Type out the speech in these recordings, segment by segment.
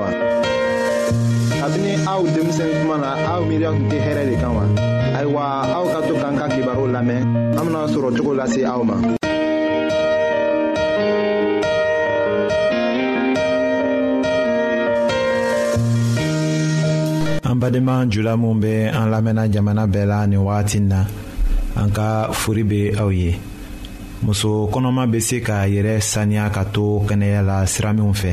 wa. kabini aw denmisɛn kuma na aw miiriya tun tɛ hɛrɛ de kan wa. ayiwa aw ka to k'an ka kibaru lamɛn an bena sɔrɔ cogo lase aw ma. an badenma jula minw be an lamɛnna jamana bɛɛ la nin wagatin na an ka fori be aw ye muso kɔnɔma bɛ se k'a yɛrɛ saniya ka to kɛnɛya la sira minw fɛ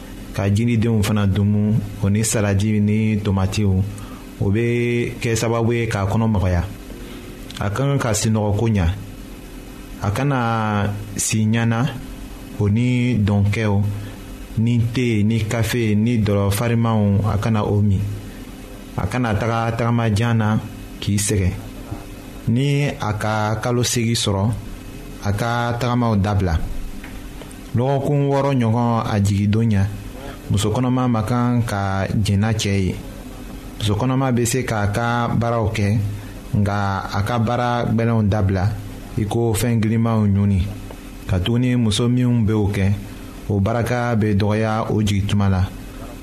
ka jiridenw fana dumu o ni salaji ni tomatiw o bɛ kɛ sababu ye k'a kɔnɔ magaya a ka kan ka sinɔgɔko ɲa a kana si ɲana o ni dɔnkɛw ni te ni kafe ni dɔlɔ farimanw a kana o min a kana taga tagama jan na k'i sɛgɛn ni a ka kalo segi sɔrɔ a ka tagamaw dabila dɔgɔkun wɔɔrɔ ɲɔgɔn a jigindon ɲɛ muso kɔnɔma ma kan ka jɛnna cɛ ye muso kɔnɔma bɛ se k'a ka baaraw kɛ nka a ka baara gbɛlɛnw dabila i ko fɛn girimanw ɲoni katuguni muso minnu bɛ o kɛ o baraka bɛ dɔgɔya o jigin tuma la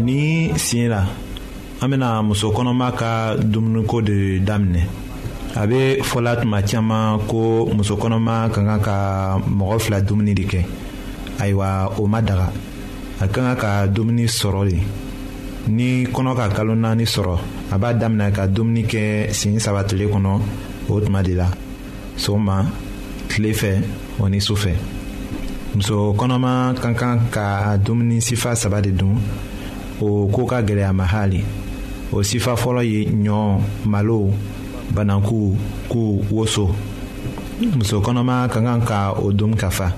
ni siɲɛ la an bɛna muso kɔnɔma ka dumuniko de daminɛ a bɛ fɔla tuma caman ko muso kɔnɔma ka kan ka mɔgɔ fila dumuni de kɛ ayiwa o ma daga a ka kan ka dumuni sɔrɔ de ni kɔnɔ ka kalo naani sɔrɔ a b'a daminɛ ka dumuni kɛ siɲɛ saba tile kɔnɔ o tuma de la sɔgɔma tile fɛ o ni su fɛ muso kɔnɔma ka kan ka dumuni sifa saba de dun o ko ka gɛlɛya ma hali o sifa fɔlɔ ye ɲɔ malo bananku ku woso muso kɔnɔma ka kan ka o dun ka fa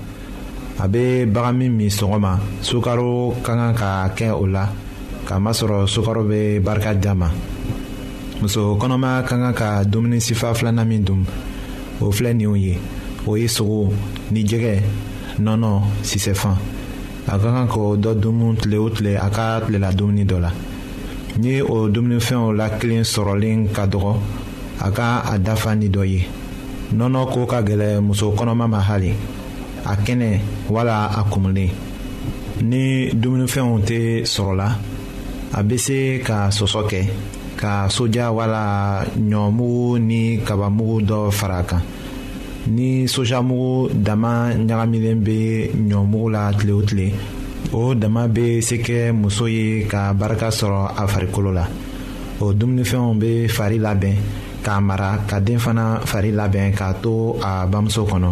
a bɛ bagan min min sɔgɔma sukaro ka kan ka kɛ o la k'a masɔrɔ sukaro bɛ barika d'a ma muso kɔnɔmaya ka kan ka dumuni sifa filanan min dun o filɛ ninw ye o ye sogo ni jɛgɛ nɔnɔ sisɛfan a ka kan k'o dɔ dumu tile o tile a ka tilela dumuni dɔ la ni o dumunifɛnw la kelen sɔrɔlen ka dɔgɔ a ka a dafa ni dɔ ye nɔnɔ ko ka gɛlɛ muso kɔnɔma ma hali a kɛnɛ wala a kumulen ni dumunifɛnw tɛ sɔrɔla a bɛ se ka sɔsɔ kɛ ka soja wala ɲɔmugu ni kabamugu dɔ fara a kan ni sojamugu dama ɲagamilen bɛ ɲɔmugu la tile o tile o dama bɛ se kɛ muso ye ka barika sɔrɔ a farikolo la o dumunifɛnw bɛ fari labɛn k'a mara ka den fana fari labɛn k'a to a bamuso kɔnɔ.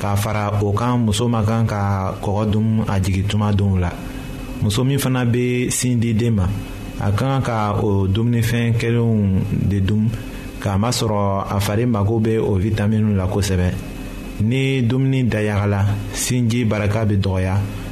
k'a fara o kan muso ma kan ka kɔgɔ dun a jigin tuma dɔw la muso min fana bɛ sin di den ma a ka kan ka o dumunifɛn kɛlenw de dun k'a masɔrɔ a fari mago bɛ o witaminiw la kosɛbɛ ni dumuni dayagala sinji barika bɛ dɔgɔya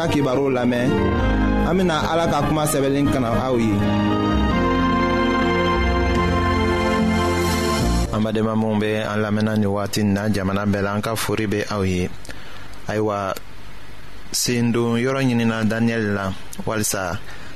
ka kibaru lamɛn an bena ala ka kuma sɛbɛlen kana aw ye an badenma minw be an lamɛnna ni wagati na jamana bɛɛ la an ka fori be aw ye ayiwa sendon yɔrɔ ɲinina daniyɛli la walisa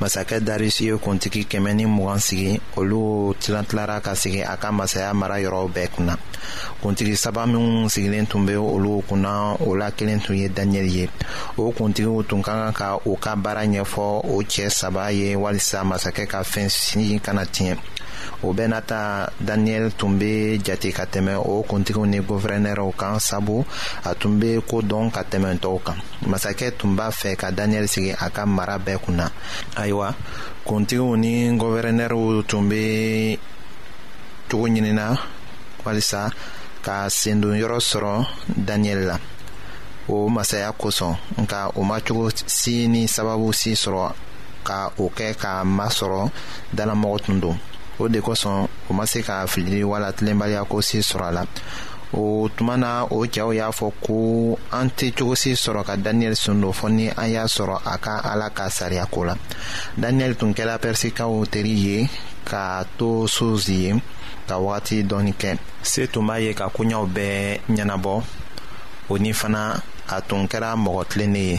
masakɛ darisi ye kuntigi kɛmɛ ni mugan sigi olu tilantilara ka sigi a ka masaya mara yɔrɔw bɛɛ kunna kuntigi saba minw sigilen tun bɛ olu kunna o la kelen tun ye daniyɛli ye o kuntigiw tun ka kan ka u ka baara ɲɛfɔ o cɛ saba ye walisa masakɛ ka fɛn sini kana tiɲɛ o bɛɛ n'a ta daniyɛli tun bɛ jate ka tɛmɛ o kuntigiw ni gɔfɛrɛnɛrɛw kan sabu a tun bɛ ko dɔn ka tɛmɛ tɔw kan masakɛ tun b'a fɛ ka daniyɛli sigi a ka mara bɛɛ kun na ayiwa kuntigiw ni gɔvɛrɛnɛriw tun bɛ cogo ɲinina walisa ka sendon yɔrɔ sɔrɔ daniyɛli la o masaya kosɔn nka o ma cogo si ni sababu si sɔrɔ ka o kɛ ka masɔrɔ danamɔgɔ tun don o de kosɔn o ma se ka filili wala tilenbaliya ko si sɔrɔ a la o tuma na o cɛw y'a fɔ ko an tɛ cogosi sɔrɔ ka daniyɛli sun don fɔ ni an y'a sɔrɔ a ka ala ka sariya ko la daniyɛli tun kɛra pɛrisikaw teri ye k'a to suzi ye ka wagati dɔɔni kɛ se tun b'a ye ka koɲɛw bɛɛ ɲɛnabɔ o ni fana a tun kɛra mɔgɔ tilennen ye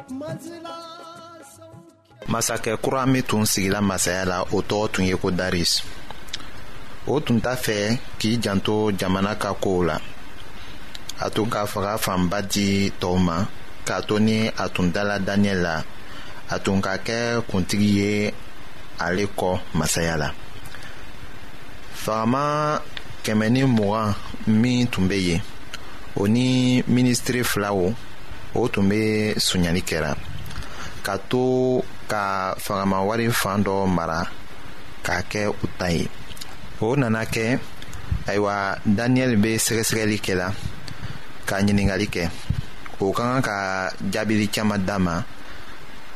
masakɛ kura min tun sigila masaya la o tɔgɔ tun ye ko daris o tun t'a fɛ k'i janto jamana ka kow la a tun ka faga fanba di tɔw ma k'a to ni a tun dala daniɛl la a tun ka kɛ kuntigi ye ale kɔ masaya la fagama kɛmɛ ni mugan min tun bɛ yen o ni minisitiri filaw o tun bɛ sonyali kɛra ka to ka fangamawari fan dɔ mara k'a kɛ u ta ye o nana kɛ ayiwa daniyɛli bɛ sɛgɛsɛgɛli kɛ la ka ɲininkali kɛ o ka kan ka jaabili caman d'a ma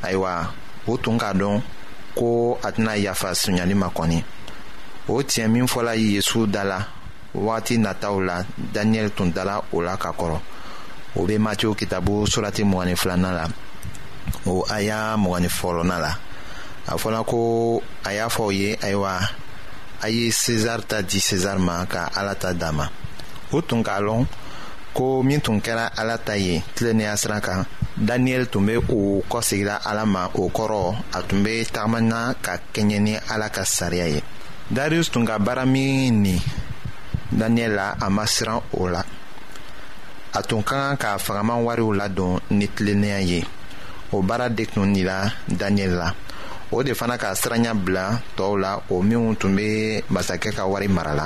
ayiwa o tun k'a dɔn ko a tɛna yafa sonyali ma kɔni o tiɲɛ min fɔla yesu da la wagati nataw la daniyɛli tun dala o la ka kɔrɔ o bɛ matiw kitabu surati mɔgɔni filanan la o a y'a mɔgɔni fɔlɔnan la a fɔra ko a y'a fɔ o ye ayiwa a ye sezar ta di sezar ma ka ala ta d'a ma o tun k'a lɔn ko min tun kɛra ala ta ye tilennenya siran kan daniyɛli tun bɛ o kɔsegira ala ma o kɔrɔ a tun bɛ tagamana ka kɛɲɛ ni ala ka sariya ye darius tun ka baara min nin daniel la a ma siran o la a tun ka kan ka fagaman wariw ladon ni tilennenya ye o baara de tun nila daniel la o de fana ka siranya bila tɔɔw la o minnu tun bɛ masakɛ ka wari mara la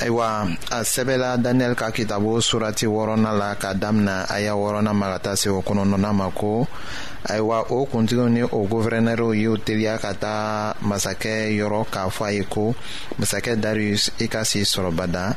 ayiwa a sɛbɛla daniyɛli ka kitabo surati wɔɔrɔna la ka damina a y'a wɔɔrɔna ma ka taa se o kɔnɔnɔna ma ko ayiwa o kuntigiw ni o guvɛrɛnɛriw y'u teliya ka taa masakɛ yɔrɔ k'a fɔ a ye ko masakɛ darius i ka si sɔrɔbada